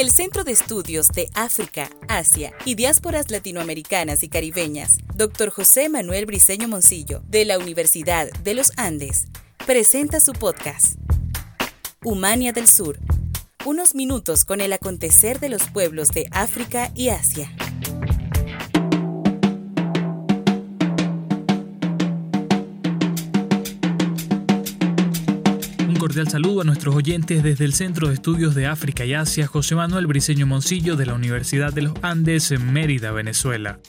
El Centro de Estudios de África, Asia y Diásporas Latinoamericanas y Caribeñas, Dr. José Manuel Briceño Moncillo, de la Universidad de los Andes, presenta su podcast, Humania del Sur, unos minutos con el acontecer de los pueblos de África y Asia. Cordial saludo a nuestros oyentes desde el Centro de Estudios de África y Asia José Manuel Briceño Moncillo de la Universidad de los Andes en Mérida, Venezuela.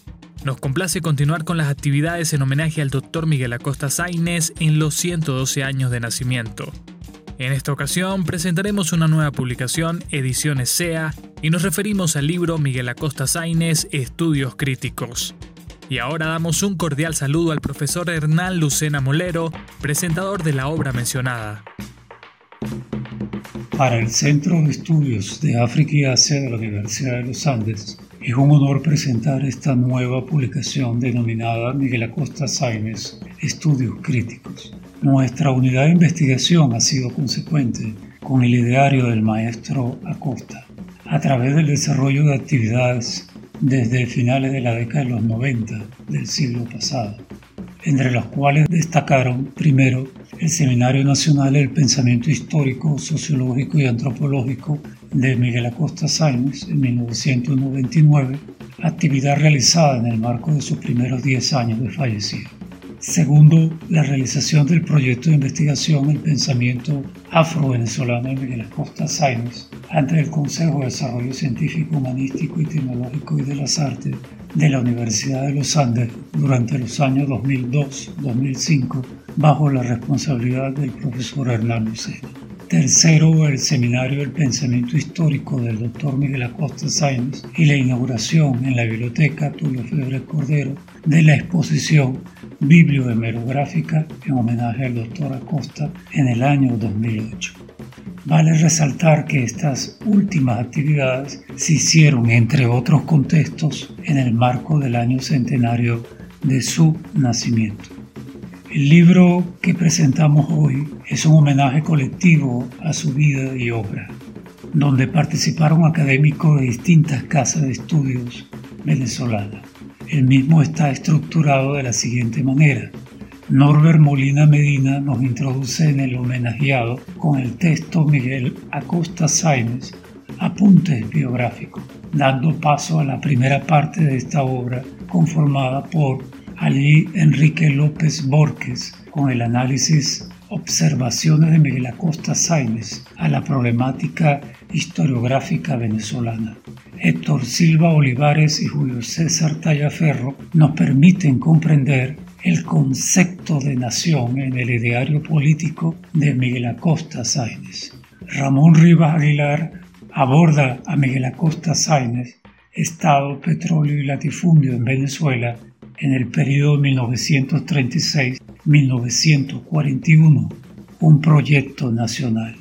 Nos complace continuar con las actividades en homenaje al Dr. Miguel Acosta Sainz en los 112 años de nacimiento. En esta ocasión presentaremos una nueva publicación, Ediciones SEA, y nos referimos al libro Miguel Acosta Sainz, Estudios Críticos. Y ahora damos un cordial saludo al profesor Hernán Lucena Molero, presentador de la obra mencionada. Para el Centro de Estudios de África y Asia de la Universidad de los Andes, es un honor presentar esta nueva publicación denominada Miguel Acosta Sáenz Estudios Críticos. Nuestra unidad de investigación ha sido consecuente con el ideario del maestro Acosta, a través del desarrollo de actividades desde finales de la década de los 90 del siglo pasado, entre las cuales destacaron primero el Seminario Nacional del Pensamiento Histórico, Sociológico y Antropológico de Miguel Acosta Sáenz en 1999, actividad realizada en el marco de sus primeros 10 años de fallecido. Segundo, la realización del proyecto de investigación El pensamiento afro-venezolano de Miguel Acosta Sáenz ante el Consejo de Desarrollo Científico, Humanístico y Tecnológico y de las Artes de la Universidad de los Andes durante los años 2002-2005 bajo la responsabilidad del profesor Hernán Lucena. Tercero, el Seminario del Pensamiento Histórico del doctor Miguel Acosta Sáenz y la inauguración en la Biblioteca Tulio Febre Cordero de la exposición bibliohemerográfica en homenaje al doctor Acosta en el año 2008. Vale resaltar que estas últimas actividades se hicieron, entre otros contextos, en el marco del año centenario de su nacimiento. El libro que presentamos hoy es un homenaje colectivo a su vida y obra, donde participaron académicos de distintas casas de estudios venezolanas. El mismo está estructurado de la siguiente manera. Norbert Molina Medina nos introduce en el homenajeado con el texto Miguel Acosta Sáenz, Apuntes biográficos, dando paso a la primera parte de esta obra conformada por Ali Enrique López Borges con el análisis Observaciones de Miguel Acosta Sáenz a la problemática historiográfica venezolana. Héctor Silva Olivares y Julio César Tallaferro nos permiten comprender el concepto de nación en el ideario político de Miguel Acosta Sáenz. Ramón Rivas Aguilar aborda a Miguel Acosta Sáenz, Estado, Petróleo y Latifundio en Venezuela en el periodo 1936-1941, un proyecto nacional.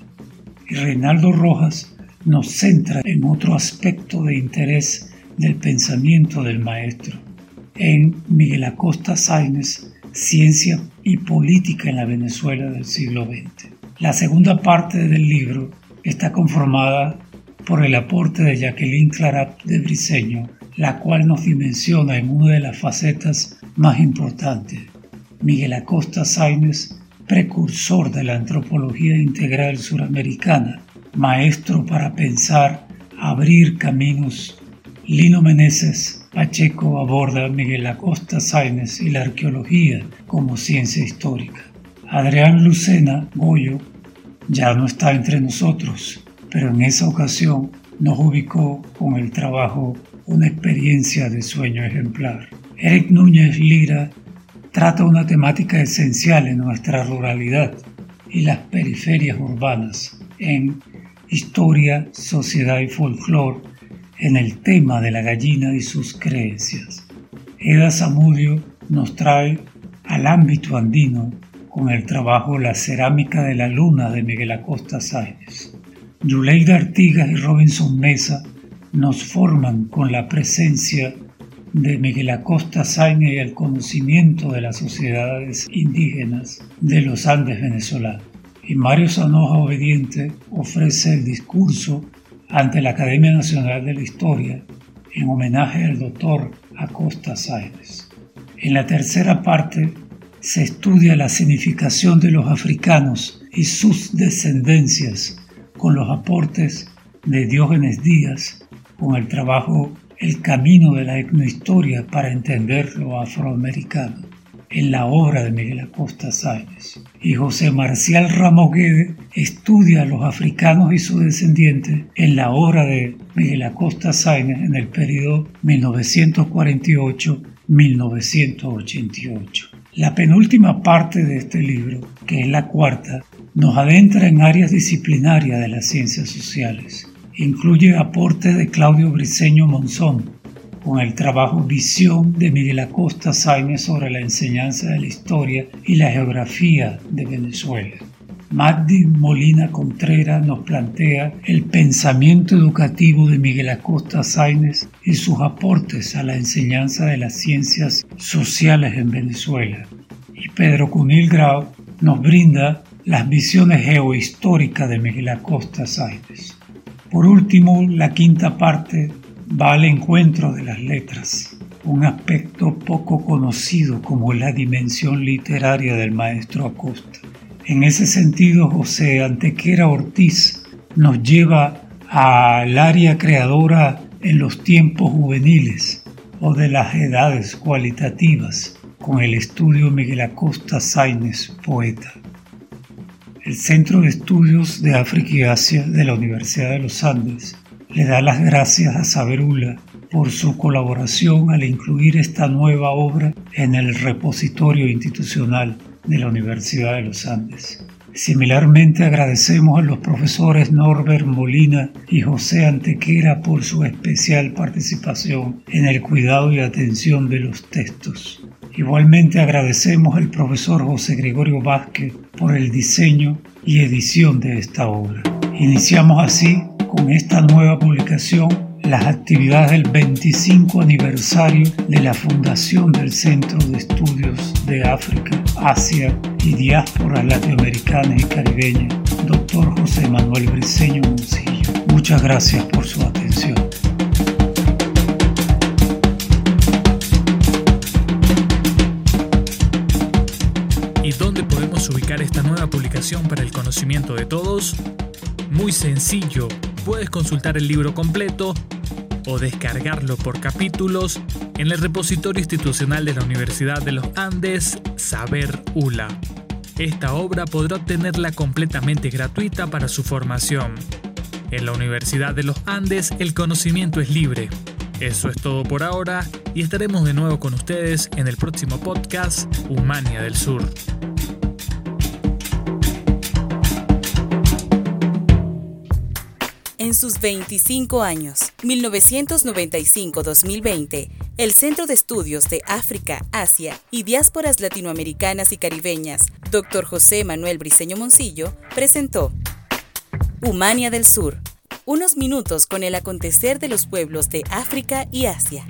Y Reinaldo Rojas nos centra en otro aspecto de interés del pensamiento del maestro, en Miguel Acosta Sáenz, Ciencia y Política en la Venezuela del siglo XX. La segunda parte del libro está conformada por el aporte de Jacqueline Clarat de Briceño la cual nos dimensiona en una de las facetas más importantes. Miguel Acosta Sáenz, precursor de la antropología integral suramericana, maestro para pensar, abrir caminos. Lino Meneses Pacheco aborda Miguel Acosta Sáenz y la arqueología como ciencia histórica. Adrián Lucena Goyo ya no está entre nosotros, pero en esa ocasión nos ubicó con el trabajo una experiencia de sueño ejemplar. Eric Núñez Lira trata una temática esencial en nuestra ruralidad y las periferias urbanas en Historia, Sociedad y Folclore en el tema de la gallina y sus creencias. Eda Zamudio nos trae al ámbito andino con el trabajo La cerámica de la luna de Miguel Acosta Sáenz. Yuleida Artigas y Robinson Mesa nos forman con la presencia de Miguel Acosta Sáenz y el conocimiento de las sociedades indígenas de los Andes venezolanos. Y Mario Sanoja Obediente ofrece el discurso ante la Academia Nacional de la Historia en homenaje al doctor Acosta Sáenz. En la tercera parte se estudia la significación de los africanos y sus descendencias con los aportes de Diógenes Díaz, con el trabajo El camino de la etnohistoria para entender lo afroamericano en la obra de Miguel Acosta Sáenz. Y José Marcial Ramos Guede estudia a los africanos y sus descendientes en la obra de Miguel Acosta Sáenz en el periodo 1948-1988. La penúltima parte de este libro, que es la cuarta, nos adentra en áreas disciplinarias de las ciencias sociales. Incluye aportes de Claudio Briceño Monzón, con el trabajo Visión de Miguel Acosta Sáenz sobre la enseñanza de la historia y la geografía de Venezuela. Magdi Molina Contreras nos plantea el pensamiento educativo de Miguel Acosta Sáenz y sus aportes a la enseñanza de las ciencias sociales en Venezuela. Y Pedro Cunil Grau nos brinda las visiones geohistóricas de Miguel Acosta Sáenz. Por último, la quinta parte va al encuentro de las letras, un aspecto poco conocido como la dimensión literaria del maestro Acosta. En ese sentido, José Antequera Ortiz nos lleva al área creadora en los tiempos juveniles o de las edades cualitativas con el estudio Miguel Acosta Sainz, poeta. El Centro de Estudios de África y Asia de la Universidad de los Andes le da las gracias a Saberula por su colaboración al incluir esta nueva obra en el repositorio institucional de la Universidad de los Andes. Similarmente agradecemos a los profesores Norbert Molina y José Antequera por su especial participación en el cuidado y atención de los textos. Igualmente agradecemos al profesor José Gregorio Vázquez por el diseño y edición de esta obra. Iniciamos así con esta nueva publicación las actividades del 25 aniversario de la fundación del Centro de Estudios de África, Asia y Diásporas Latinoamericanas y Caribeñas, doctor José Manuel Briceño Moncillo. Muchas gracias por su atención. Ubicar esta nueva publicación para el conocimiento de todos? Muy sencillo, puedes consultar el libro completo o descargarlo por capítulos en el repositorio institucional de la Universidad de los Andes, Saber ULA. Esta obra podrá obtenerla completamente gratuita para su formación. En la Universidad de los Andes el conocimiento es libre. Eso es todo por ahora y estaremos de nuevo con ustedes en el próximo podcast Humania del Sur. En sus 25 años, 1995-2020, el Centro de Estudios de África, Asia y Diásporas Latinoamericanas y Caribeñas, Dr. José Manuel Briceño Moncillo, presentó Humania del Sur, unos minutos con el acontecer de los pueblos de África y Asia.